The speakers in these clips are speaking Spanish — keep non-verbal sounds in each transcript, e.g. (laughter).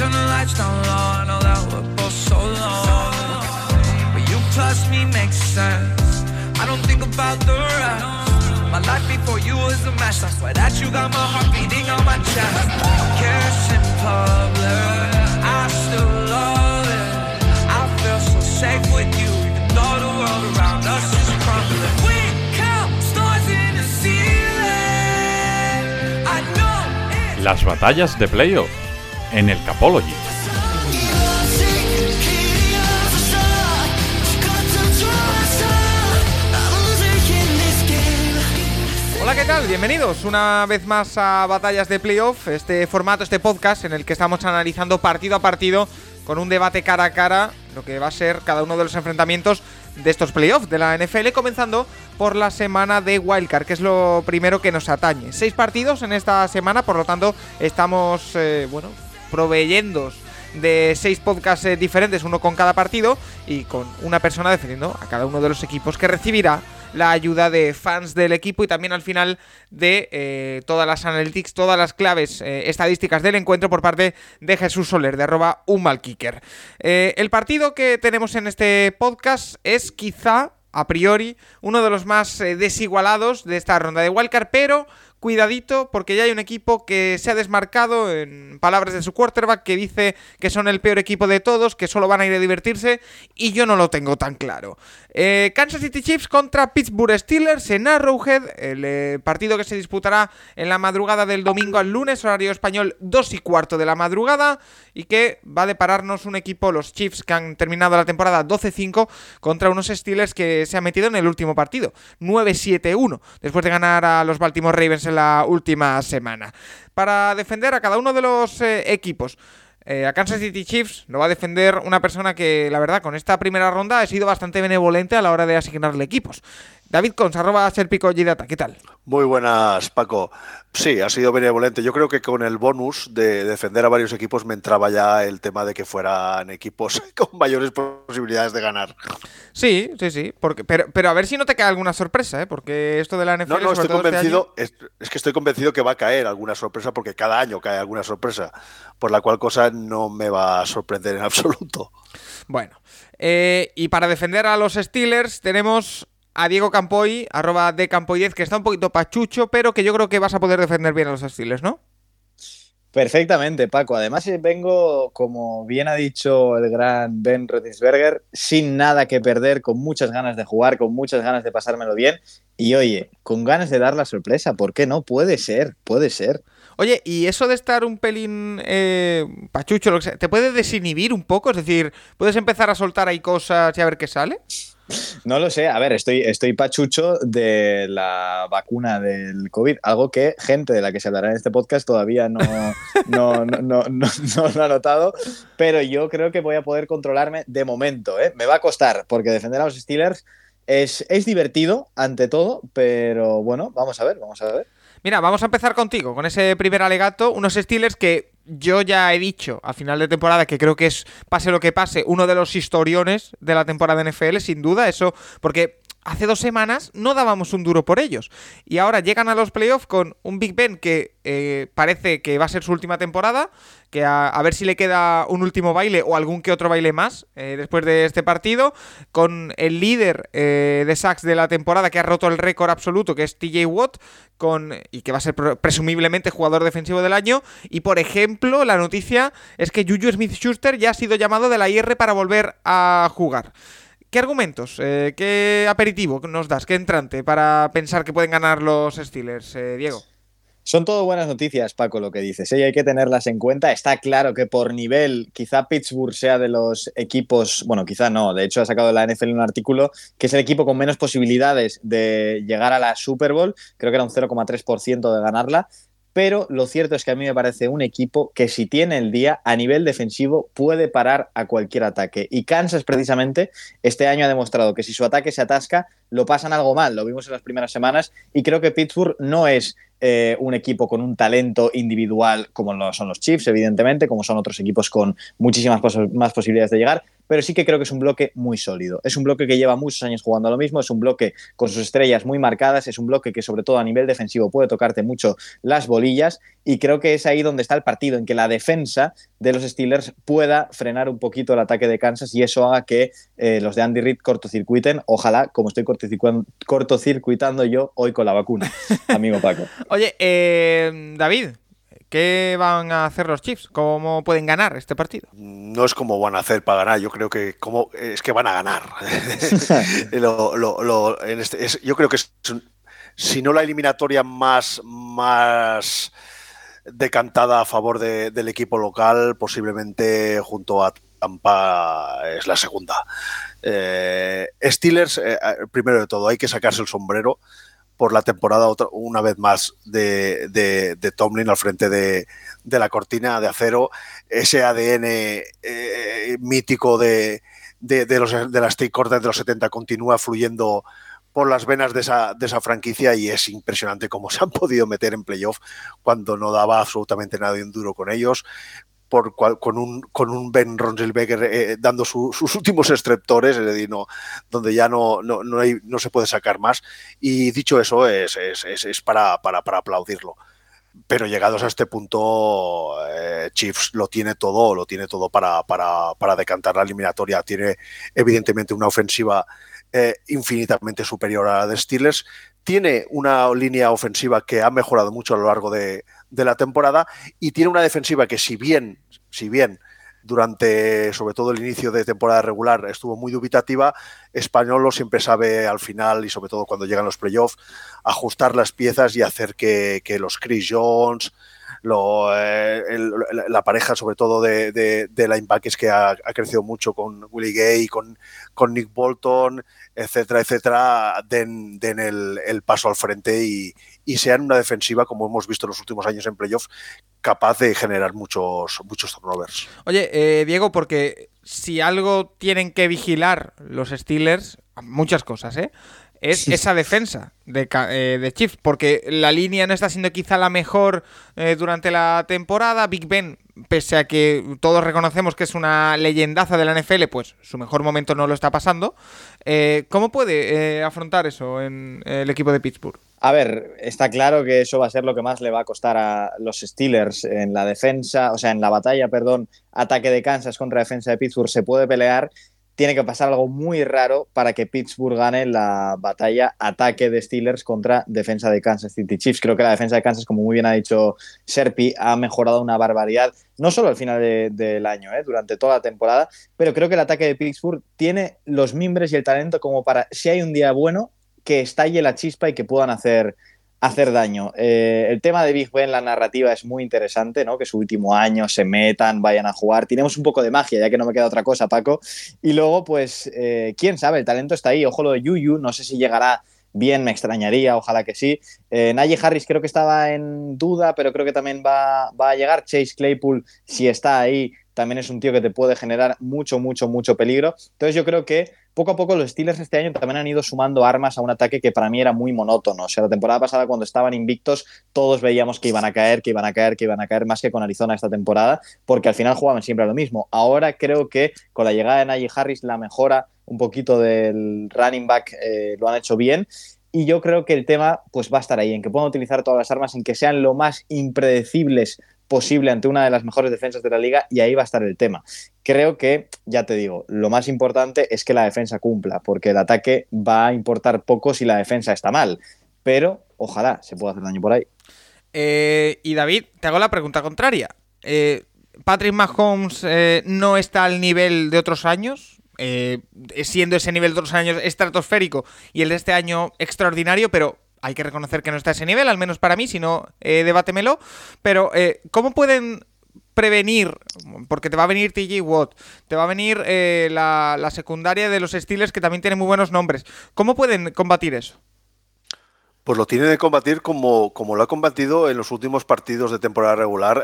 turn the lights down low. I know that we're both so alone. But you plus me makes sense. I don't think about the rest. My life before you was a mess. I swear that you got my heart beating on my chest. Kiss in public, I still love it. I feel so safe with you, even though the world around us is crumbling. We count stars in the ceiling. I know Las batallas de playoff en el Capology. Hola, ¿qué tal? Bienvenidos una vez más a Batallas de Playoff, este formato, este podcast en el que estamos analizando partido a partido con un debate cara a cara lo que va a ser cada uno de los enfrentamientos de estos playoffs de la NFL, comenzando por la semana de Wildcard, que es lo primero que nos atañe. Seis partidos en esta semana, por lo tanto, estamos, eh, bueno, proveyendo de seis podcasts eh, diferentes, uno con cada partido, y con una persona defendiendo a cada uno de los equipos que recibirá la ayuda de fans del equipo y también al final de eh, todas las analytics, todas las claves eh, estadísticas del encuentro por parte de Jesús Soler, de arroba unmalkicker. El partido que tenemos en este podcast es quizá, a priori, uno de los más desigualados de esta ronda de Wildcard, pero cuidadito porque ya hay un equipo que se ha desmarcado en palabras de su quarterback que dice que son el peor equipo de todos, que solo van a ir a divertirse y yo no lo tengo tan claro. Eh, Kansas City Chiefs contra Pittsburgh Steelers en Arrowhead, el eh, partido que se disputará en la madrugada del domingo al lunes, horario español 2 y cuarto de la madrugada y que va a depararnos un equipo, los Chiefs que han terminado la temporada 12-5 contra unos Steelers que se han metido en el último partido, 9-7-1, después de ganar a los Baltimore Ravens en la última semana. Para defender a cada uno de los eh, equipos, eh, a Kansas City Chiefs lo va a defender una persona que, la verdad, con esta primera ronda ha sido bastante benevolente a la hora de asignarle equipos. David Cons, arroba Gidata, ¿qué tal? Muy buenas, Paco. Sí, ha sido benevolente. Yo creo que con el bonus de defender a varios equipos me entraba ya el tema de que fueran equipos (laughs) con mayores posibilidades de ganar. Sí, sí, sí. Porque, pero, pero a ver si no te cae alguna sorpresa, ¿eh? Porque esto de la NFL. No, no, estoy este convencido, es, es que estoy convencido que va a caer alguna sorpresa porque cada año cae alguna sorpresa, por la cual cosa no me va a sorprender en absoluto. Bueno. eh, y para defender a los Steelers tenemos a Diego Campoy, arroba de Campoy10, que está un poquito pachucho, pero que yo creo que vas a poder defender bien a los Steelers, ¿no? Perfectamente, Paco. Además, eh, vengo, como bien ha dicho el gran Ben Roethlisberger, sin nada que perder, con muchas ganas de jugar, con muchas ganas de pasármelo bien. Y oye, con ganas de dar la sorpresa. ¿Por qué no? Puede ser, puede ser. Oye, y eso de estar un pelín eh, pachucho, lo que sea, ¿te puede desinhibir un poco? Es decir, ¿puedes empezar a soltar ahí cosas y a ver qué sale? No lo sé. A ver, estoy, estoy pachucho de la vacuna del COVID, algo que gente de la que se hablará en este podcast todavía no, no, no, no, lo ha notado. Pero yo creo que voy a poder controlarme de momento. ¿eh? Me va a costar, porque defender a los Steelers es, es divertido, ante todo. Pero bueno, vamos a ver, vamos a ver. Mira, vamos a empezar contigo, con ese primer alegato. Unos Steelers que yo ya he dicho a final de temporada que creo que es, pase lo que pase, uno de los historiones de la temporada NFL, sin duda. Eso, porque hace dos semanas no dábamos un duro por ellos. Y ahora llegan a los playoffs con un Big Ben que eh, parece que va a ser su última temporada. Que a, ver si le queda un último baile o algún que otro baile más eh, después de este partido. Con el líder eh, de sacks de la temporada que ha roto el récord absoluto, que es TJ Watt, con, y que va a ser pre- presumiblemente jugador defensivo del año. Y por ejemplo, la noticia es que Juju Smith Schuster ya ha sido llamado de la IR para volver a jugar. ¿Qué argumentos, eh, qué aperitivo nos das, qué entrante para pensar que pueden ganar los Steelers, eh, Diego? Son todo buenas noticias, Paco, lo que dices. ¿eh? Hay que tenerlas en cuenta. Está claro que por nivel, quizá Pittsburgh sea de los equipos, bueno, quizá no, de hecho ha sacado la NFL un artículo que es el equipo con menos posibilidades de llegar a la Super Bowl, creo que era un 0,3% de ganarla, pero lo cierto es que a mí me parece un equipo que si tiene el día a nivel defensivo puede parar a cualquier ataque. Y Kansas precisamente este año ha demostrado que si su ataque se atasca, lo pasan algo mal, lo vimos en las primeras semanas y creo que Pittsburgh no es eh, un equipo con un talento individual como lo son los Chiefs, evidentemente, como son otros equipos con muchísimas más posibilidades de llegar, pero sí que creo que es un bloque muy sólido. Es un bloque que lleva muchos años jugando a lo mismo, es un bloque con sus estrellas muy marcadas, es un bloque que sobre todo a nivel defensivo puede tocarte mucho las bolillas y creo que es ahí donde está el partido, en que la defensa de los Steelers pueda frenar un poquito el ataque de Kansas y eso haga que eh, los de Andy Reid cortocircuiten, ojalá, como estoy cortocircuitando yo hoy con la vacuna, (laughs) amigo Paco. Oye, eh, David, ¿Qué van a hacer los Chiefs? ¿Cómo pueden ganar este partido? No es como van a hacer para ganar, yo creo que como, es que van a ganar. (laughs) Este, yo creo que es, si no la eliminatoria más, más decantada a favor del equipo local, posiblemente junto a Tampa es la segunda. Eh, Steelers, eh, primero de todo, hay que sacarse el sombrero por la temporada otra, una vez más de, de, Tomlin al frente de, de, la cortina de acero, ese ADN eh, mítico de, los, de las Cortes de los 70 continúa fluyendo por las venas de esa, de esa franquicia y es impresionante cómo se han (laughs) podido meter en playoff cuando no daba absolutamente nada de un duro con ellos por con, un, con un Ben Ronselbecker eh, dando sus últimos estreptores, es decir, no, donde ya no, no, no, hay, no se puede sacar más. Y dicho eso, es, es, es, para, para, para, aplaudirlo. Pero llegados a este punto, eh, Chiefs lo tiene todo, lo tiene todo para, para, para, decantar la eliminatoria. Tiene evidentemente una ofensiva eh, infinitamente superior a la de Steelers. Tiene una línea ofensiva que ha mejorado mucho a lo largo de, de la temporada y tiene una defensiva que si bien, si bien durante sobre todo el inicio de temporada regular estuvo muy dubitativa, Españolo siempre sabe al final y sobre todo cuando llegan los playoffs ajustar las piezas y hacer que, que los Chris Jones, lo, eh, la pareja sobre todo de, de, de linebackers que ha, crecido mucho con Willie Gay, con, Nick Bolton, etcétera, etcétera, den, el, paso al frente y, y, sean una defensiva, como hemos visto en los últimos años en playoffs, capaz de generar muchos, muchos turnovers. Oye, eh, Diego, porque si algo tienen que vigilar los Steelers, muchas cosas, ¿eh? Es esa defensa de, eh, de, Chiefs, porque la línea no está siendo quizá la mejor eh, durante la temporada. Big Ben, pese a que todos reconocemos que es una leyendaza de la NFL, pues su mejor momento no lo está pasando. Eh, ¿Cómo puede afrontar eso en el equipo de Pittsburgh? A ver, está claro que eso va a ser lo que más le va a costar a los Steelers en la defensa, o sea, en la batalla, perdón, ataque de Kansas contra defensa de Pittsburgh se puede pelear tiene que pasar algo muy raro para que Pittsburgh gane la batalla ataque de Steelers contra defensa de Kansas City Chiefs. Creo que la defensa de Kansas, como muy bien ha dicho Serpi, ha mejorado una barbaridad, no solo al final del año, ¿eh? durante toda la temporada, pero creo que el ataque de Pittsburgh tiene los mimbres y el talento como para, si hay un día bueno, que estalle la chispa y que puedan hacer hacer daño. Eh, el tema de Big Ben, la narrativa es muy interesante, ¿no? Que su último año se metan, vayan a jugar. Tenemos un poco de magia, ya que no me queda otra cosa, Paco. Y luego, pues, eh, quién sabe, el talento está ahí. Ojo lo de Yuyu, no sé si llegará bien, me extrañaría, ojalá que sí. Eh, Harris creo que estaba en duda, pero creo que también va, va a llegar. Chase Claypool, si está ahí, también es un tío que te puede generar mucho, mucho, mucho peligro. Entonces yo creo que poco a poco los Steelers este año también han ido sumando armas a un ataque que para mí era muy monótono. O sea, la temporada pasada cuando estaban invictos todos veíamos que iban a caer, que iban a caer, que iban a caer más que con Arizona esta temporada, porque al final jugaban siempre a lo mismo. Ahora creo que con la llegada de Najee Harris la mejora un poquito del running back eh, lo han hecho bien y yo creo que el tema pues va a estar ahí, en que puedan utilizar todas las armas, en que sean lo más impredecibles posible ante una de las mejores defensas de la liga y ahí va a estar el tema. Creo que, ya te digo, lo más importante es que la defensa cumpla, porque el ataque va a importar poco si la defensa está mal, pero ojalá se pueda hacer daño por ahí. Eh, y David, te hago la pregunta contraria. Eh, ¿Patrick Mahomes no está al nivel de otros años? Siendo ese nivel de otros años estratosférico y el de este año extraordinario, pero hay que reconocer que no está a ese nivel, al menos para mí, si no, eh, debátemelo. Pero, eh, ¿cómo pueden prevenir? Porque te va a venir TJ Watt, te va a venir eh, la, secundaria de los Steelers, que también tiene muy buenos nombres. ¿Cómo pueden combatir eso? Pues lo tiene de combatir como, como lo ha combatido en los últimos partidos de temporada regular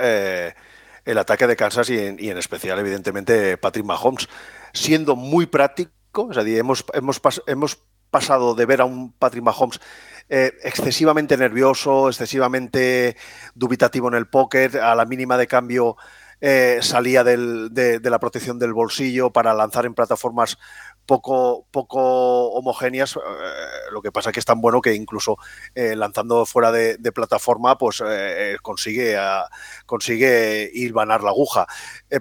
el ataque de Kansas y en, especial, evidentemente, Patrick Mahomes, siendo muy práctico. O sea, hemos, hemos, hemos pasado de ver a un Patrick Mahomes eh, excesivamente nervioso, excesivamente dubitativo en el pocket, a la mínima de cambio eh, salía de, la protección del bolsillo para lanzar en plataformas poco, poco homogéneas. Eh, lo que pasa es que es tan bueno que incluso eh, lanzando fuera de, plataforma, pues consigue, consigue ir vanar la aguja.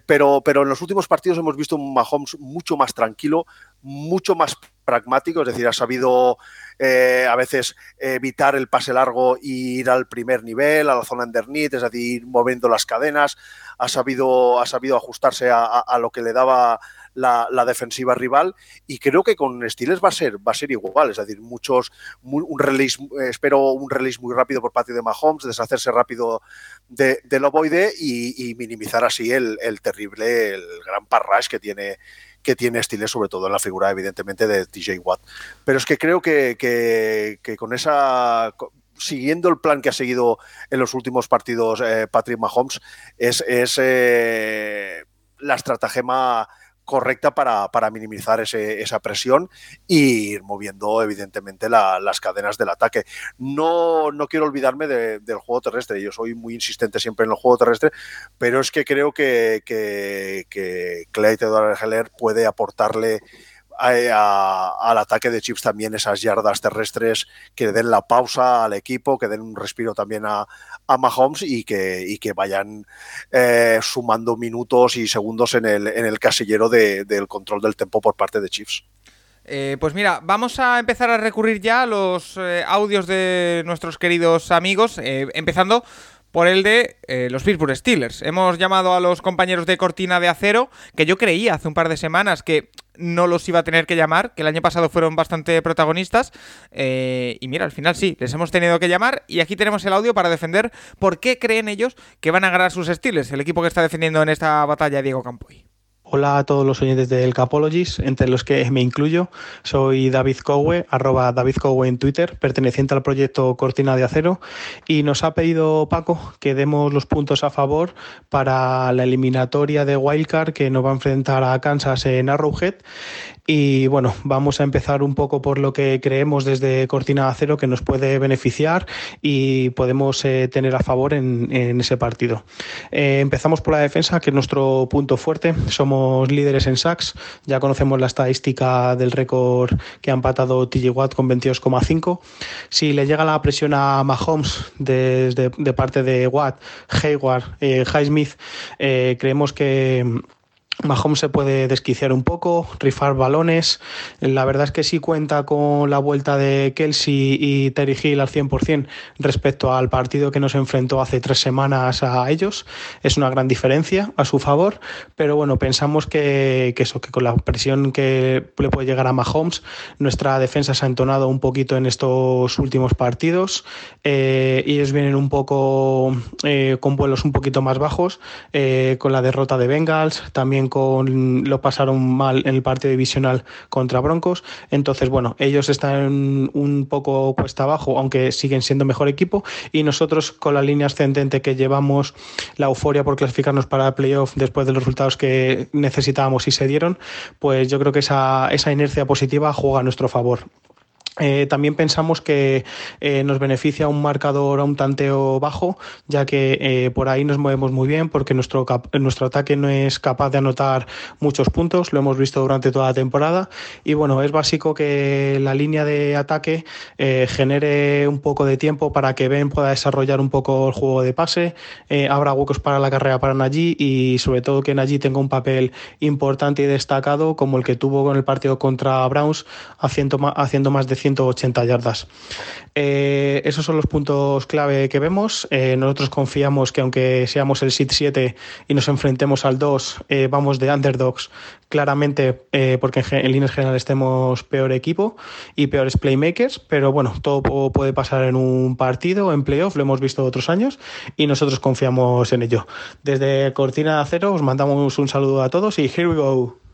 pero, pero en los últimos partidos hemos visto un Mahomes mucho más tranquilo, mucho más pragmático, es decir, ha sabido eh, a veces evitar el pase largo y ir al primer nivel, a la zona underneath, es decir, moviendo las cadenas, ha sabido, ha sabido ajustarse a, lo que le daba la, defensiva rival y creo que con Stiles va a ser va a ser igual, es decir, muchos un release, espero un release muy rápido por parte de Mahomes, deshacerse rápido de, del ovoide y, minimizar así el, el terrible, el gran parrash que tiene que tiene Stiles, sobre todo en la figura, evidentemente, de DJ Watt. Pero es que creo que, que, con esa siguiendo el plan que ha seguido en los últimos partidos eh, Patrick Mahomes, es, es eh, la estratagema correcta para, para minimizar ese, esa presión y ir moviendo, evidentemente, las cadenas del ataque. No, no quiero olvidarme del juego terrestre. Yo soy muy insistente siempre en el juego terrestre, pero es que creo que, que, que Heller puede aportarle al ataque de Chips también esas yardas terrestres que den la pausa al equipo, que den un respiro también a, Mahomes y que, vayan eh, sumando minutos y segundos en el, casillero del control del tempo por parte de Chiefs. Eh, pues mira, vamos a empezar a recurrir ya a los eh, audios de nuestros queridos amigos, empezando por el de los Pittsburgh Steelers. Hemos llamado a los compañeros de Cortina de Acero, que yo creía hace un par de semanas que no los iba a tener que llamar, que el año pasado fueron bastante protagonistas. Eh, y mira, al final sí, les hemos tenido que llamar. Y aquí tenemos el audio para defender por qué creen ellos que van a ganar sus Steelers, el equipo que está defendiendo en esta batalla Diego Campoy. Hola a todos los oyentes del Capologies, entre los que me incluyo. Soy David Cowe, arroba David en Twitter, perteneciente al proyecto Cortina de Acero, y nos ha pedido Paco que demos los puntos a favor para la eliminatoria de Wildcard que nos va a enfrentar a Kansas en Arrowhead y bueno, vamos a empezar un poco por lo que creemos desde Cortina de Acero que nos puede beneficiar y podemos eh, tener a favor en, ese partido. Eh, empezamos por la defensa, que es nuestro punto fuerte. Somos líderes en sacks. Ya conocemos la estadística del récord que ha empatado TJ Watt con 22,5. Si le llega la presión a Mahomes desde de parte de Watt, Hayward, eh, Highsmith, eh, creemos que Mahomes se puede desquiciar un poco, rifar balones. La verdad es que sí cuenta con la vuelta de Kelsey y Terry Hill al 100% respecto al partido que nos enfrentó hace tres semanas a ellos. Es una gran diferencia a su favor, pero bueno, pensamos que, eso, que con la presión que le puede llegar a Mahomes, nuestra defensa se ha entonado un poquito en estos últimos partidos. Eh, ellos vienen un poco eh, con vuelos un poquito más bajos, eh, con la derrota de Bengals, también lo pasaron mal en el partido divisional contra Broncos. Entonces, bueno, ellos están un poco cuesta abajo, aunque siguen siendo mejor equipo. Y nosotros, con la línea ascendente que llevamos, la euforia por clasificarnos para playoff después de los resultados que necesitábamos y se dieron, pues yo creo que esa, esa inercia positiva juega a nuestro favor. Eh, también pensamos que eh, nos beneficia un marcador a un tanteo bajo, ya que eh, por ahí nos movemos muy bien, porque nuestro, nuestro ataque no es capaz de anotar muchos puntos, lo hemos visto durante toda la temporada. Y bueno, es básico que la línea de ataque genere un poco de tiempo para que Ben pueda desarrollar un poco el juego de pase, abra huecos para la carrera para Najee y sobre todo que Najee tenga un papel importante y destacado como el que tuvo con el partido contra Browns, haciendo, haciendo más de 180 yardas. Eh, esos son los puntos clave que vemos. Eh, nosotros confiamos que aunque seamos el SIT 7 y nos enfrentemos al 2, eh, vamos de underdogs claramente porque en, líneas generales estemos peor equipo y peores playmakers, pero bueno, todo puede pasar en un partido, en playoff, lo hemos visto otros años y nosotros confiamos en ello. Desde Cortina Acero os mandamos un saludo a todos y here we go.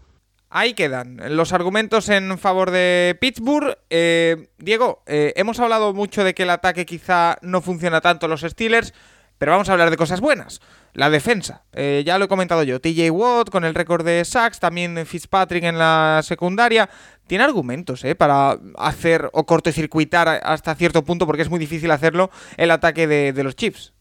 Ahí quedan los argumentos en favor de Pittsburgh. Eh, Diego, eh, hemos hablado mucho de que el ataque quizá no funciona tanto los Steelers, pero vamos a hablar de cosas buenas. La defensa, eh, ya lo he comentado yo, TJ Watt con el récord de sacks, también Fitzpatrick en la secundaria. Tiene argumentos para hacer o cortocircuitar hasta cierto punto, porque es muy difícil hacerlo, el ataque de, de los Chiefs.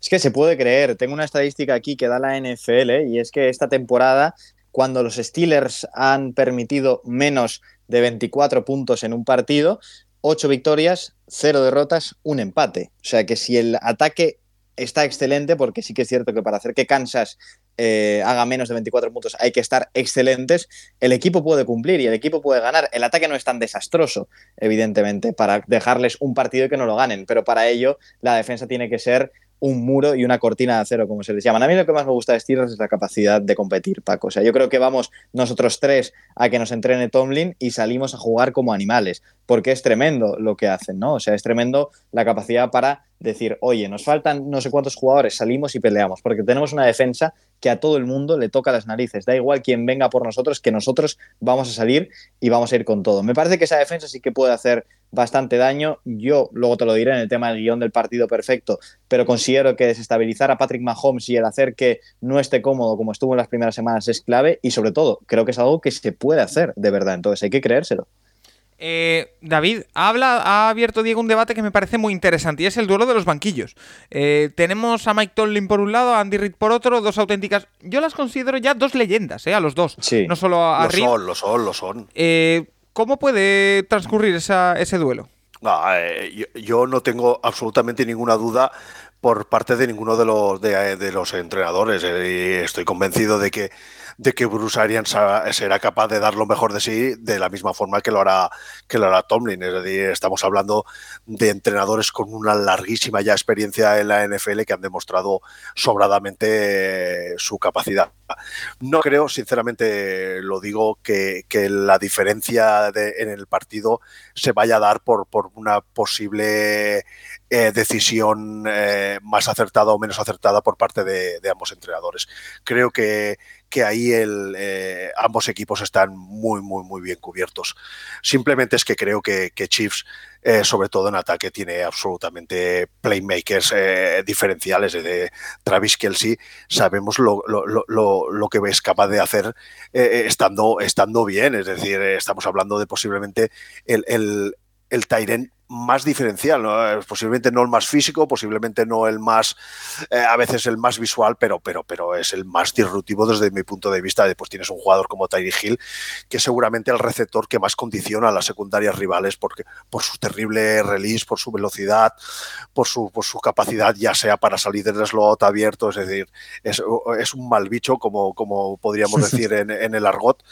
Es que se puede creer. Tengo una estadística aquí que da la NFL y es que esta temporada, cuando los Steelers han permitido menos de 24 puntos en un partido, 8 victorias, 0 derrotas, un empate. O sea que si el ataque está excelente, porque sí que es cierto que para hacer que Kansas eh, haga menos de 24 puntos hay que estar excelentes, el equipo puede cumplir y el equipo puede ganar. El ataque no es tan desastroso, evidentemente, para dejarles un partido y que no lo ganen, pero para ello la defensa tiene que ser un muro y una cortina de acero, como se les llaman. A mí lo que más me gusta de Steelers es la capacidad de competir, Paco. O sea, yo creo que vamos nosotros tres a que nos entrene Tomlin y salimos a jugar como animales, porque es tremendo lo que hacen, ¿no? O sea, es tremendo la capacidad para decir, oye, nos faltan no sé cuántos jugadores, salimos y peleamos, porque tenemos una defensa que a todo el mundo le toca las narices. Da igual quien venga por nosotros, que nosotros vamos a salir y vamos a ir con todo. Me parece que esa defensa sí que puede hacer bastante daño. Yo luego te lo diré en el tema del guion del partido perfecto, pero considero que desestabilizar a Patrick Mahomes y el hacer que no esté cómodo como estuvo en las primeras semanas es clave y sobre todo creo que es algo que se puede hacer de verdad. Entonces hay que creérselo. Eh, David, habla, ha abierto Diego un debate que me parece muy interesante y es el duelo de los banquillos. Eh, tenemos a Mike Tomlin por un lado, a Andy Reid por otro, dos auténticas. Yo las considero ya dos leyendas, eh, a los dos. Sí. No solo a Lo Reid. son, lo son, lo son. Eh, ¿Cómo puede transcurrir esa- ese duelo? No, eh, yo, yo no tengo absolutamente ninguna duda por parte de ninguno de los, de, de los entrenadores. eh, estoy convencido de que, de que Bruce Arians será capaz de dar lo mejor de sí de la misma forma que lo hará, que lo hará Tomlin. Es decir, estamos hablando de entrenadores con una larguísima ya experiencia en la NFL que han demostrado sobradamente eh, su capacidad. No creo, sinceramente, lo digo, que, que la diferencia de- en el partido se vaya a dar por, por una posible eh, decisión eh, más acertada o menos acertada por parte de, ambos entrenadores. Creo que, que ahí eh, ambos equipos están muy, muy, muy bien cubiertos. Simplemente es que creo que, que Chiefs, sobre todo en ataque, tiene absolutamente playmakers diferenciales. De Travis Kelsey, sabemos lo, lo, lo, lo, que es capaz de hacer estando, estando bien. Es decir, estamos hablando de posiblemente el, el, el Tyrant más diferencial, ¿no? Eh, posiblemente no el más físico, posiblemente no el más, eh, a veces el más visual, pero, pero, pero es el más disruptivo desde mi punto de vista. Después tienes un jugador como Tyree Hill, que es seguramente el receptor que más condiciona a las secundarias rivales porque, por su terrible release, por su velocidad, por su, por su capacidad, ya sea para salir del slot abierto, es decir, es, es un mal bicho, como, como podríamos decir en, en, el argot.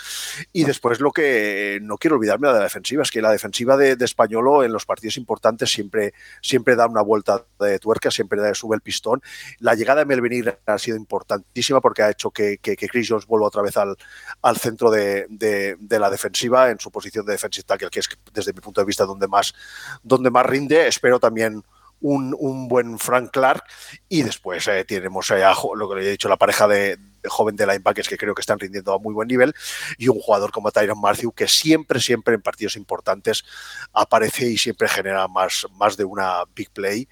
Y después lo que no quiero olvidarme de la defensiva, es que la defensiva de, de Españolo en los partidos importantes siempre, siempre da una vuelta de tuerca, siempre da, sube el pistón. La llegada de Melvin ha sido importantísima porque ha hecho que, que, que Chris Jones vuelva otra vez al, al centro de, de, la defensiva en su posición de defensive tackle, que es desde mi punto de vista donde más, donde más rinde. Espero también un, un, buen Frank Clark y después eh, tenemos eh, a, lo que le he dicho, la pareja de, joven de linebackers que creo que están rindiendo a muy buen nivel y un jugador como Tyron Matthew que siempre, siempre en partidos importantes aparece y siempre genera más, más de una big play,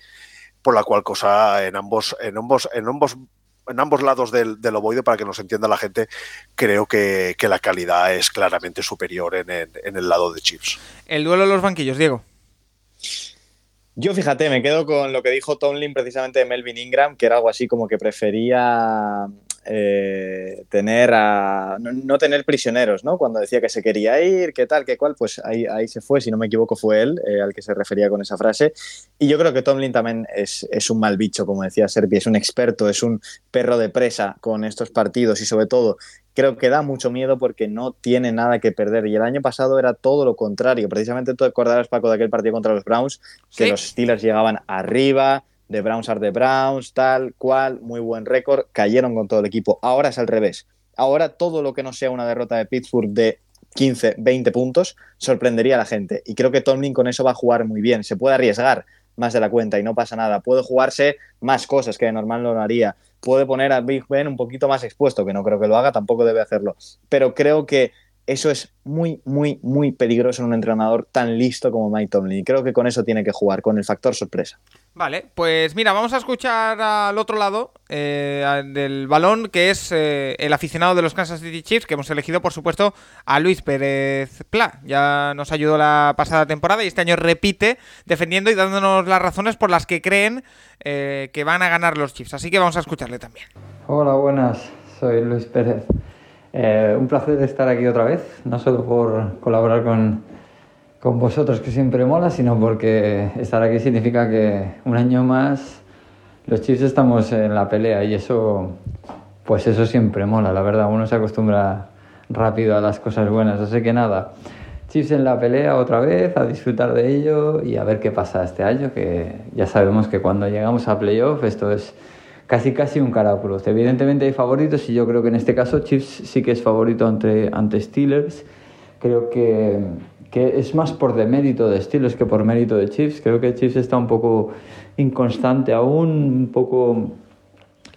por la cual cosa en ambos, en ambos, en ambos en ambos lados del, del, ovoide, para que nos entienda la gente, creo que, que la calidad es claramente superior en, en, en el lado de Chips. El duelo de los banquillos, Diego. Yo fíjate, me quedo con lo que dijo Tomlin precisamente de Melvin Ingram, que era algo así como que prefería eh, tener a, no, no, tener prisioneros, ¿no? Cuando decía que se quería ir, qué tal, qué cual, pues ahí, ahí se fue, si no me equivoco fue él eh, al que se refería con esa frase. Y yo creo que Tomlin también es, es un mal bicho, como decía Serpi, es un experto, es un perro de presa con estos partidos y sobre todo creo que da mucho miedo porque no tiene nada que perder. Y el año pasado era todo lo contrario. Precisamente tú acordarás, Paco, de aquel partido contra los Browns, que ¿Sí? los Steelers llegaban arriba, de Browns are de Browns, tal cual, muy buen récord, cayeron con todo el equipo. Ahora es al revés. Ahora todo lo que no sea una derrota de Pittsburgh de 15, 20 puntos sorprendería a la gente. Y creo que Tomlin con eso va a jugar muy bien. Se puede arriesgar más de la cuenta y no pasa nada. Puede jugarse más cosas que de normal no lo haría. Puede poner a Big Ben un poquito más expuesto, que no creo que lo haga, tampoco debe hacerlo. Pero creo que eso es muy, muy, muy peligroso en un entrenador tan listo como Mike Tomlin. Y creo que con eso tiene que jugar, con el factor sorpresa. Vale, pues mira, vamos a escuchar al otro lado eh, del balón, que es eh, el aficionado de los Kansas City Chiefs, que hemos elegido, por supuesto, a Luis Pérez Pla. Ya nos ayudó la pasada temporada y este año repite defendiendo y dándonos las razones por las que creen eh, que van a ganar los Chiefs. Así que vamos a escucharle también. Hola, buenas, soy Luis Pérez. un placer estar aquí otra vez, no solo por colaborar con con vosotros que siempre mola, sino porque estar aquí significa que un año más los Chiefs estamos en la pelea y eso, pues eso siempre mola, la verdad, uno se acostumbra rápido a las cosas buenas, así que nada, Chiefs en la pelea otra vez, a disfrutar de ello y a ver qué pasa este año, que ya sabemos que cuando llegamos a playoff esto es casi casi un caraculo. Evidentemente hay favoritos y yo creo que en este caso Chiefs sí que es favorito ante, ante Steelers. Creo que que es más por demérito de Steelers que por mérito de Chiefs. Creo que Chiefs está un poco inconstante aún, un poco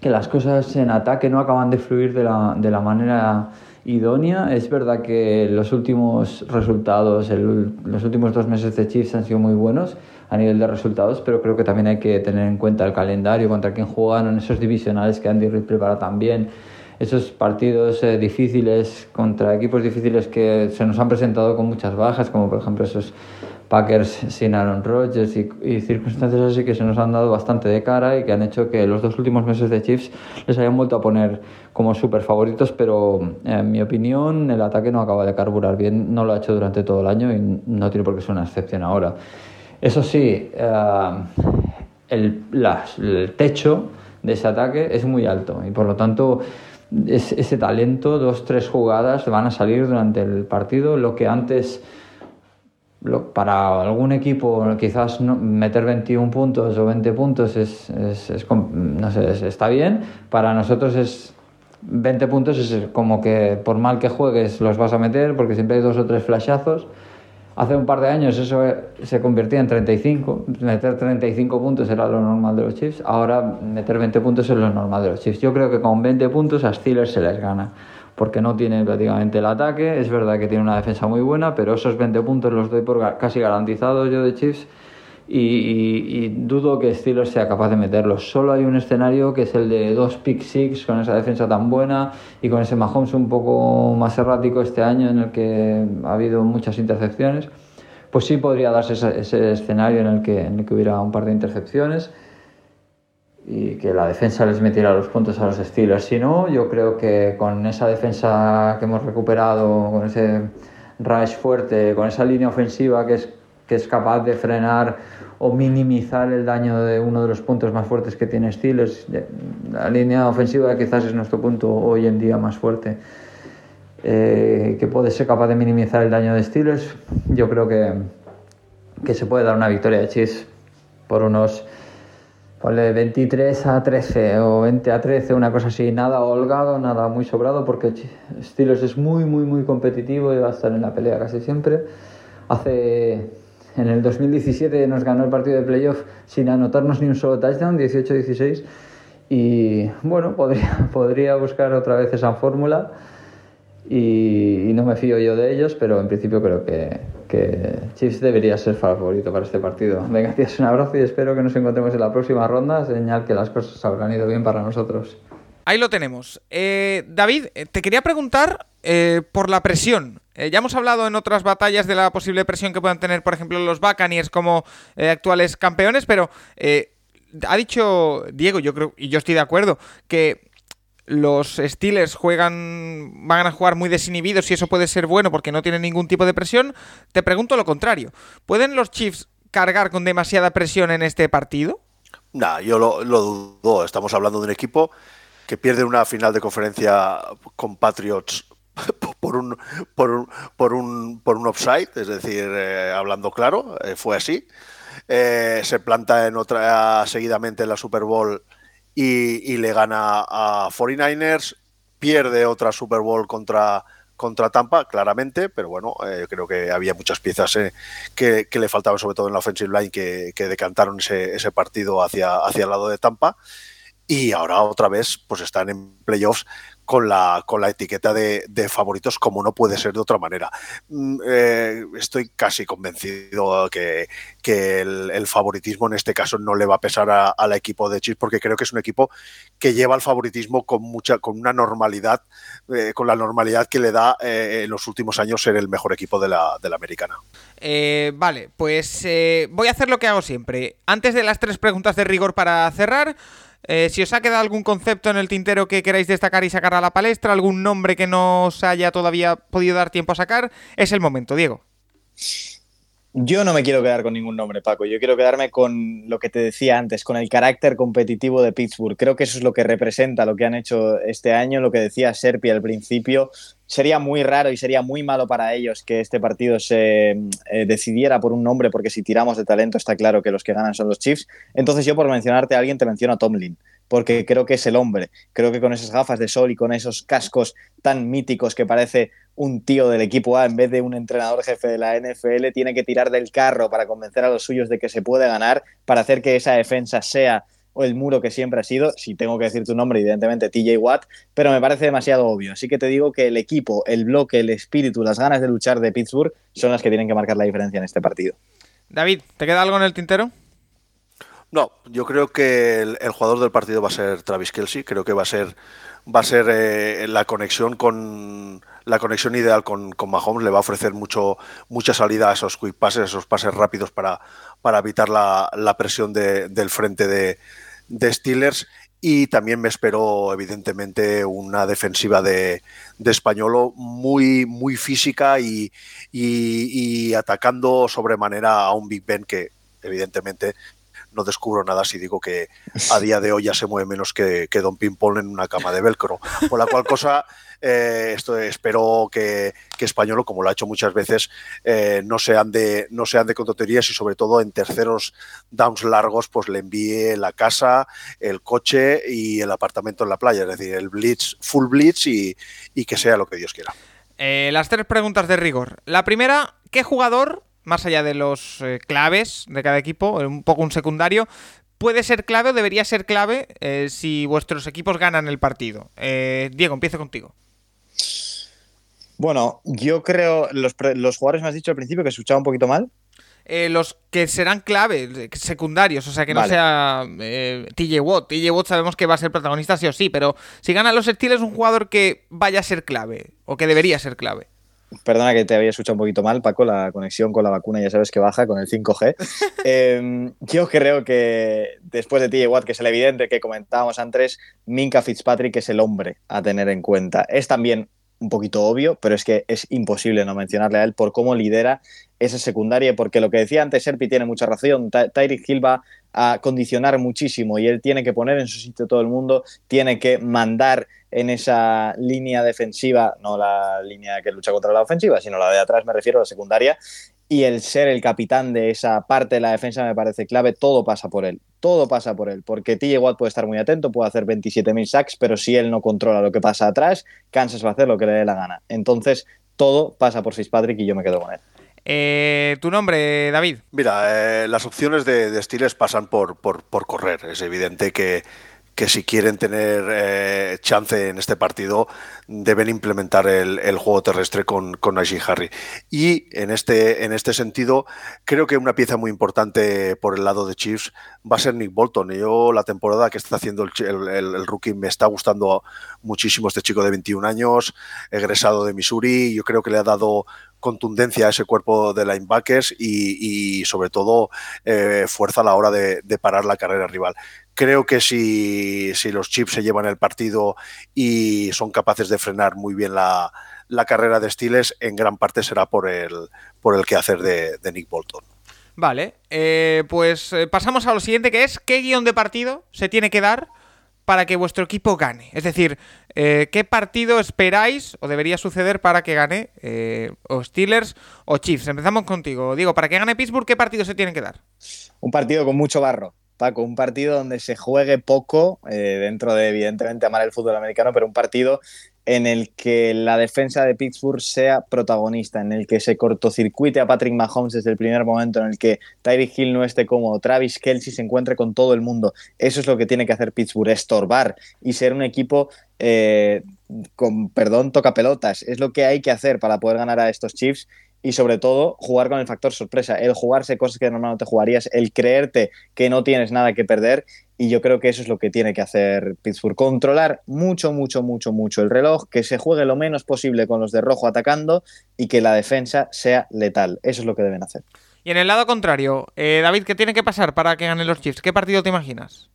que las cosas en ataque no acaban de fluir de la, de la manera idónea. Es verdad que los últimos resultados, los últimos dos meses de Chiefs han sido muy buenos a nivel de resultados, pero creo que también hay que tener en cuenta el calendario, contra quién jugaron, esos divisionales que Andy Reid prepara también esos partidos eh, difíciles contra equipos difíciles que se nos han presentado con muchas bajas, como por ejemplo esos Packers sin Aaron Rodgers y, circunstancias así que se nos han dado bastante de cara y que han hecho que los dos últimos meses de Chiefs les hayan vuelto a poner como súper favoritos, pero en mi opinión el ataque no acaba de carburar bien, no lo ha hecho durante todo el año y no tiene por qué ser una excepción ahora. Eso sí, eh, el, el techo de ese ataque es muy alto y por lo tanto ese talento, dos, tres jugadas van a salir durante el partido, lo que antes para algún equipo quizás meter 21 puntos o 20 puntos es, no sé, está bien, para nosotros es 20 puntos es como que por mal que juegues los vas a meter porque siempre hay dos o tres flashazos Hace un par de años eso se convertía en 35, meter 35 puntos era lo normal de los Chiefs, ahora meter 20 puntos es lo normal de los Chiefs. Yo creo que con 20 puntos a Steelers se les gana, porque no tiene prácticamente el ataque, es verdad que tiene una defensa muy buena, pero esos 20 puntos los doy por casi garantizados yo de Chiefs y, dudo que Steelers sea capaz de meterlos. Solo hay un escenario que es el de dos pick six con esa defensa tan buena y con ese Mahomes un poco más errático este año en el que ha habido muchas intercepciones. Pues sí podría darse ese, escenario en el, que, en el que hubiera un par de intercepciones y que la defensa les metiera los puntos a los Steelers. Si no, yo creo que con esa defensa que hemos recuperado, con ese rush fuerte, con esa línea ofensiva que es que es capaz de frenar o minimizar el daño de uno de los puntos más fuertes que tiene Steelers. La línea ofensiva quizás es nuestro punto hoy en día más fuerte. Eh, que puede ser capaz de minimizar el daño de Steelers. Yo creo que, que se puede dar una victoria de Chiefs por unos 23 a 13 o 20 a 13, una cosa así, nada holgado, nada muy sobrado, porque Steelers es muy, muy, muy competitivo y va a estar en la pelea casi siempre. Hace en el 2017 nos ganó el partido de playoff sin anotarnos ni un solo touchdown, 18-16. Y bueno, podría, (laughs) podría buscar otra vez esa fórmula. Y, no me fío yo de ellos, pero en principio creo que, Chiefs debería ser favorito para este partido. Venga, tías, un abrazo y espero que nos encontremos en la próxima ronda, señal que las cosas habrán ido bien para nosotros. Ahí lo tenemos. Eh, David, eh, te quería preguntar eh, por la presión. Eh, ya hemos hablado en otras batallas de la posible presión que puedan tener, por ejemplo, los Buccaneers como eh, actuales campeones, pero ha dicho Diego, yo creo, y yo estoy de acuerdo, que los Steelers juegan, van a jugar muy desinhibidos y eso puede ser bueno porque no tienen ningún tipo de presión. Te pregunto lo contrario. ¿Pueden los Chiefs cargar con demasiada presión en este partido? No, yo lo dudo. Estamos hablando de un equipo que pierde una final de conferencia con Patriots (laughs) por un, por un, por un, por un offside, es decir, eh, hablando claro, eh, fue así. Eh, se planta en otra seguidamente en la Super Bowl y, le gana a 49ers, pierde otra Super Bowl contra, contra Tampa, claramente, pero bueno, creo que había muchas piezas que, le faltaban, sobre todo en la offensive line, que, decantaron ese, ese, partido hacia, hacia el lado de Tampa. Y ahora otra vez, pues están en playoffs con la, con la etiqueta de, favoritos, como no puede ser de otra manera. Mm, eh, estoy casi convencido que, que el, favoritismo en este caso no le va a pesar al equipo de Chiefs, porque creo que es un equipo que lleva el favoritismo con mucha, con una normalidad, eh, con la normalidad que le da eh, en los últimos años ser el mejor equipo de la, de la americana. vale, pues voy a hacer lo que hago siempre. Antes de las tres preguntas de rigor para cerrar, eh, si os ha quedado algún concepto en el tintero que queráis destacar y sacar a la palestra, algún nombre que no os haya todavía podido dar tiempo a sacar, es el momento, Diego. Yo no me quiero quedar con ningún nombre, Paco. Yo quiero quedarme con lo que te decía antes, con el carácter competitivo de Pittsburgh. Creo que eso es lo que representa lo que han hecho este año, lo que decía Serpi al principio. Sería muy raro y sería muy malo para ellos que este partido se eh, decidiera por un nombre, porque si tiramos de talento está claro que los que ganan son los Chiefs. Entonces yo por mencionarte a alguien te menciono a Tomlin porque creo que es el hombre. Creo que con esas gafas de sol y con esos cascos tan míticos que parece un tío del equipo A en vez de un entrenador jefe de la NFL, tiene que tirar del carro para convencer a los suyos de que se puede ganar, para hacer que esa defensa sea el muro que siempre ha sido, si tengo que decir tu nombre, evidentemente TJ Watt, pero me parece demasiado obvio. Así que te digo que el equipo, el bloque, el espíritu, las ganas de luchar de Pittsburgh son las que tienen que marcar la diferencia en este partido. David, ¿te queda algo en el tintero? No, yo creo que el, jugador del partido va a ser Travis Kelsey. Creo que va a ser va a ser eh, la conexión con la conexión ideal con, con, Mahomes. Le va a ofrecer mucho mucha salida a esos quick passes, esos pases rápidos para, para evitar la, presión del frente de, de, Steelers. Y también me espero, evidentemente, una defensiva de, de Españolo muy, muy física y, y, y atacando sobremanera a un Big Ben que, evidentemente no descubro nada si digo que a día de hoy ya se mueve menos que, Don Pimpón en una cama de velcro. Por la cual cosa, eh, esto, espero que, que Españolo, como lo ha hecho muchas veces, eh, no, sean de, no contoterías y sobre todo en terceros downs largos, pues le envíe la casa, el coche y el apartamento en la playa. Es decir, el blitz, full blitz y, que sea lo que Dios quiera. Eh, las tres preguntas de rigor. La primera, ¿qué jugador más allá de los eh, claves de cada equipo, un poco un secundario, puede ser clave o debería ser clave eh, si vuestros equipos ganan el partido. Eh, Diego, empiezo contigo. Bueno, yo creo, los, los jugadores me has dicho al principio que escuchaba un poquito mal. los que serán clave, secundarios, o sea, que no sea TJ Watt. TJ Watt sabemos que va a ser protagonista sí o sí, pero si gana los Steelers, un jugador que vaya a ser clave o que debería ser clave. Perdona que te había escuchado un poquito mal, Paco, la conexión con la vacuna ya sabes que baja con el 5G. (laughs) Em, yo creo que después de TJ Watt, que es el evidente que comentábamos antes, Minka Fitzpatrick es el hombre a tener en cuenta. Es también un poquito obvio, pero es que es imposible no mencionarle a él por cómo lidera esa secundaria, porque lo que decía antes Serpi tiene mucha razón, Tyreek Hill va a condicionar muchísimo y él tiene que poner en su sitio todo el mundo, tiene que mandar en esa línea defensiva, no la línea que lucha contra la ofensiva, sino la de atrás, me refiero a la secundaria, y el ser el capitán de esa parte de la defensa me parece clave, todo pasa por él, todo pasa por él, porque TJ Watt puede estar muy atento, puede hacer 27.000 sacks, pero si él no controla lo que pasa atrás, Kansas va a hacer lo que le dé la gana. Entonces, todo pasa por Fitzpatrick y yo me quedo con él. Eh, ¿Tu nombre, David? Mira, eh, las opciones de, de pasan por, por, correr. Es evidente que que si quieren tener eh, chance en este partido deben implementar el, juego terrestre con, con Harry. Y en este, en este sentido, creo que una pieza muy importante por el lado de Chiefs va a ser Nick Bolton. Yo la temporada que está haciendo el, el, rookie me está gustando muchísimo este chico de 21 años, egresado de Missouri. Yo creo que le ha dado contundencia a ese cuerpo de linebackers y, y sobre todo eh, fuerza a la hora de, parar la carrera rival. Creo que si, si, los Chips se llevan el partido y son capaces de frenar muy bien la, la carrera de Stiles, en gran parte será por el, por el quehacer de, de Nick Bolton. Vale, eh, pues eh, pasamos a lo siguiente que es ¿qué guion de partido se tiene que dar para que vuestro equipo gane? Es decir, eh, ¿qué partido esperáis o debería suceder para que gane eh, o Steelers o Chiefs? Empezamos contigo. Digo, para que gane Pittsburgh, ¿qué partido se tiene que dar? Un partido con mucho barro. Paco, un partido donde se juegue poco, eh, dentro de evidentemente amar el fútbol americano, pero un partido en el que la defensa de Pittsburgh sea protagonista, en el que se cortocircuite a Patrick Mahomes desde el primer momento, en el que Tyreek Hill no esté cómodo, Travis Kelsey se encuentre con todo el mundo. Eso es lo que tiene que hacer Pittsburgh, estorbar y ser un equipo eh, con, perdón, toca pelotas. Es lo que hay que hacer para poder ganar a estos Chiefs y sobre todo jugar con el factor sorpresa, el jugarse cosas que normalmente jugarías, el creerte que no tienes nada que perder y yo creo que eso es lo que tiene que hacer Pittsburgh, controlar mucho, mucho, mucho, mucho el reloj, que se juegue lo menos posible con los de rojo atacando y que la defensa sea letal, eso es lo que deben hacer. Y en el lado contrario, eh, David, ¿qué tiene que pasar para que ganen los Chiefs? ¿Qué partido te imaginas?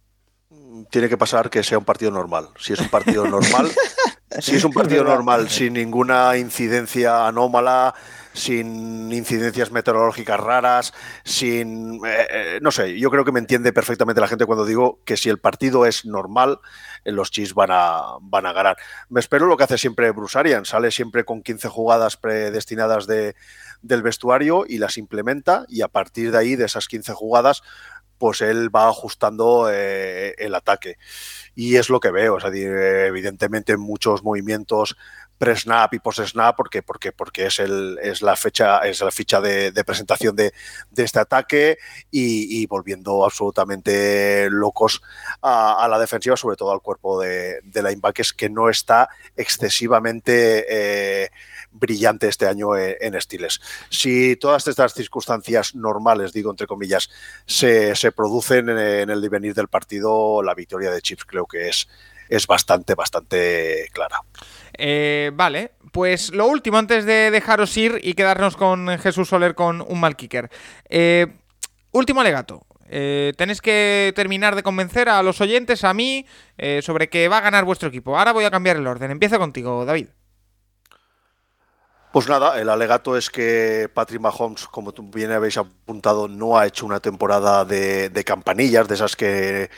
Tiene que pasar que sea un partido normal. Si es un partido normal, (laughs) si es un partido normal sin ninguna incidencia anómala, sin incidencias meteorológicas raras, sin... Eh, eh, no sé, yo creo que me entiende perfectamente la gente cuando digo que si el partido es normal, eh, los Chiefs van a, van a ganar. Me espero lo que hace siempre Bruce sale siempre con 15 jugadas predestinadas de, del vestuario y las implementa y a partir de ahí, de esas 15 jugadas, pues él va ajustando el ataque. Y es lo que veo, o sea, evidentemente muchos movimientos pre-snap y post-snap, porque, porque, porque es, el, es la fecha, es la ficha de, presentación de, este ataque y, volviendo absolutamente locos a, la defensiva, sobre todo al cuerpo de, de linebackers, que no está excesivamente eh, brillante este año en, Estiles. Si todas estas circunstancias normales, digo entre comillas, se, producen en, el devenir del partido, la victoria de Chips creo que es, es bastante, bastante clara. Eh, vale, pues lo último antes de dejaros ir y quedarnos con Jesús Soler con un mal kicker. Eh, último alegato. Eh, tenéis que terminar de convencer a los oyentes, a mí, sobre que va a ganar vuestro equipo. Ahora voy a cambiar el orden. Empieza contigo, David. Pues nada, el alegato es que Patrick Mahomes, como bien habéis apuntado, no ha hecho una temporada de, campanillas, de esas que,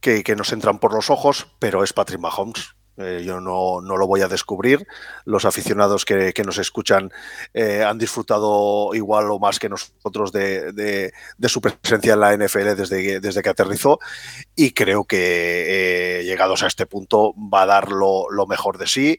que, que, nos entran por los ojos, pero es Patrick Mahomes. Eh, yo no, lo voy a descubrir. Los aficionados que, nos escuchan eh, han disfrutado igual o más que nosotros de, su presencia en la NFL desde, desde que aterrizó y creo que eh, llegados a este punto va a dar lo, mejor de sí.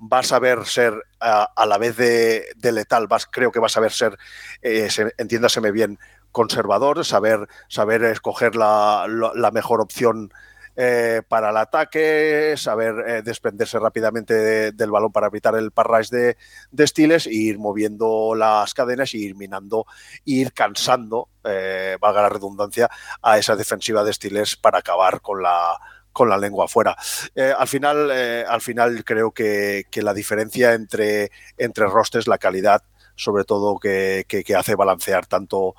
Va a saber ser a, la vez de, letal, creo que va a saber ser, entiéndaseme bien, conservador, saber, saber escoger la, la mejor opción eh, para el ataque, saber eh, desprenderse rápidamente del balón para evitar el parrash de, de Stiles e ir moviendo las cadenas y ir minando, ir cansando, eh, valga la redundancia, a esa defensiva de Stiles para acabar con la con la lengua afuera. al, final, al final creo que, la diferencia entre, entre rosters, la calidad, sobre todo que, que hace balancear tanto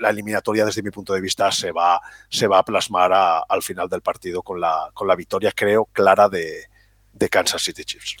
la eliminatoria desde mi punto de vista se va, se va a plasmar al final del partido con la, con la victoria, creo, clara de, Kansas City Chiefs.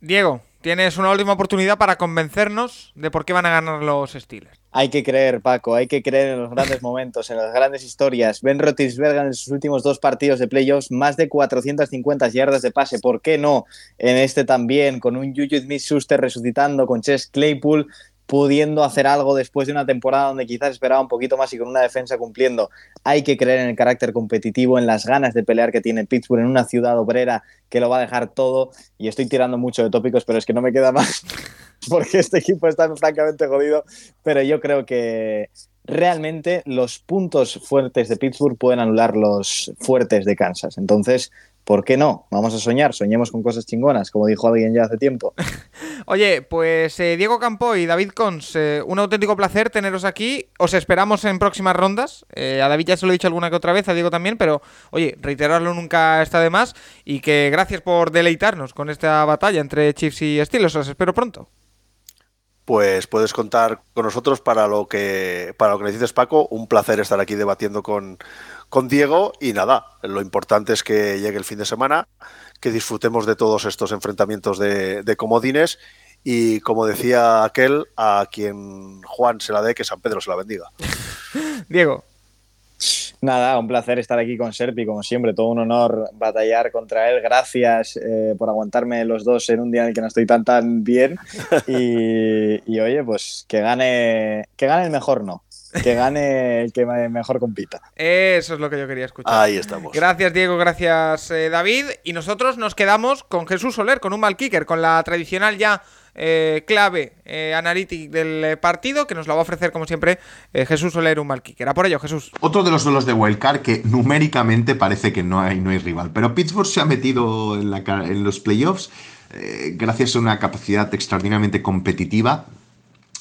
Diego, tienes una última oportunidad para convencernos de por qué van a ganar los Steelers. Hay que creer, Paco, hay que creer en los grandes momentos, en las grandes historias. Ben Roethlisberger en sus últimos dos partidos de playoffs, más de 450 yardas de pase. ¿Por qué no en este también? Con un Juju Smith-Schuster resucitando, con Chess Claypool pudiendo hacer algo después de una temporada donde quizás esperaba un poquito más y con una defensa cumpliendo. Hay que creer en el carácter competitivo, en las ganas de pelear que tiene Pittsburgh en una ciudad obrera que lo va a dejar todo. Y estoy tirando mucho de tópicos, pero es que no me queda más (laughs) porque este equipo está francamente jodido. Pero yo creo que realmente los puntos fuertes de Pittsburgh pueden anular los fuertes de Kansas. Entonces, ¿por qué no? Vamos a soñar, soñemos con cosas chingonas, como dijo alguien ya hace tiempo. (laughs) Oye, pues eh, Diego Campo y David Cons, eh, un auténtico placer teneros aquí. Os esperamos en próximas rondas. Eh, a David ya se lo he dicho alguna que otra vez, a Diego también, pero oye, reiterarlo nunca está de más. Y que gracias por deleitarnos con esta batalla entre Chiefs y Steelers. Os espero pronto pues puedes contar con nosotros para lo que para lo que necesites Paco. Un placer estar aquí debatiendo con, con Diego y nada, lo importante es que llegue el fin de semana, que disfrutemos de todos estos enfrentamientos de, comodines y como decía aquel, a quien Juan se la dé, que San Pedro se la bendiga. (laughs) Diego. Nada, un placer estar aquí con Serpi, como siempre, todo un honor batallar contra él. Gracias eh, por aguantarme los dos en un día en el que no estoy tan tan bien. Y, y oye, pues que gane, que gane el mejor no. Que gane el que mejor compita. Eso es lo que yo quería escuchar. Ahí estamos. Gracias, Diego, gracias, eh, David. Y nosotros nos quedamos con Jesús Soler, con un mal kicker, con la tradicional ya eh, clave eh, analítica del partido, que nos la va a ofrecer, como siempre, Jesús Soler, un mal kicker. A por ello, Jesús. Otro de los duelos de Wildcard que numéricamente parece que no hay, no hay rival, pero Pittsburgh se ha metido en, la, en los playoffs gracias a una capacidad extraordinariamente competitiva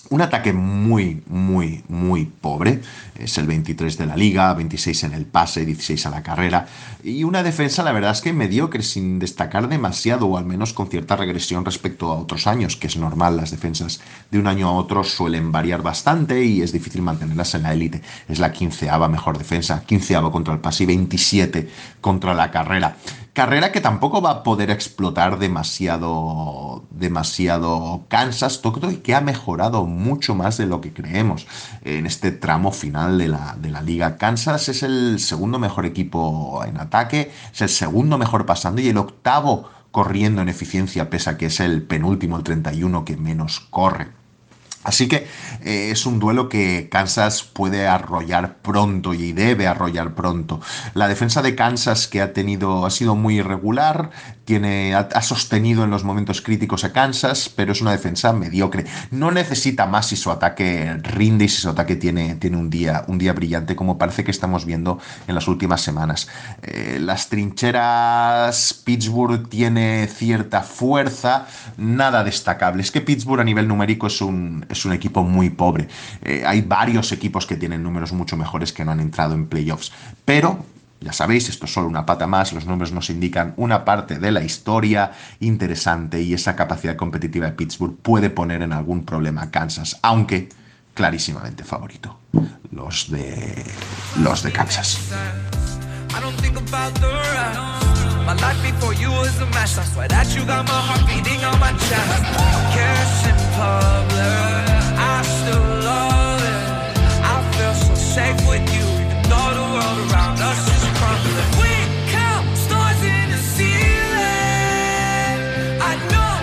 un ataque muy, muy, muy pobre. Es el 23 de la liga, 26 en el pase, 16 a la carrera. Y una defensa, la verdad es que mediocre, sin destacar demasiado, o al menos con cierta regresión respecto a otros años, que es normal. Las defensas de un año a otro suelen variar bastante y es difícil mantenerlas en la élite. Es la quinceava mejor defensa, quinceava contra el pase y 27 contra la carrera. Carrera que tampoco va a poder explotar demasiado, demasiado Kansas Tokyo y que ha mejorado mucho más de lo que creemos en este tramo final de la, de la liga. Kansas es el segundo mejor equipo en ataque, es el segundo mejor pasando y el octavo corriendo en eficiencia, pese a que es el penúltimo, el 31 que menos corre. Así que eh, es un duelo que Kansas puede arrollar pronto y debe arrollar pronto. La defensa de Kansas que ha tenido ha sido muy irregular, tiene ha, sostenido en los momentos críticos a Kansas, pero es una defensa mediocre. No necesita más si su ataque rinde y si su ataque tiene, tiene un, día, un día brillante como parece que estamos viendo en las últimas semanas. Eh, las trincheras Pittsburgh tiene cierta fuerza, nada destacable. Es que Pittsburgh a nivel numérico es un es un equipo muy pobre. Eh, hay varios equipos que tienen números mucho mejores que no han entrado en playoffs. Pero ya sabéis, esto es solo una pata más, los números nos indican una parte de la historia interesante y esa capacidad competitiva de Pittsburgh puede poner en algún problema a Kansas, aunque clarísimamente favorito. Los de los de Kansas. I still love it. I feel so safe.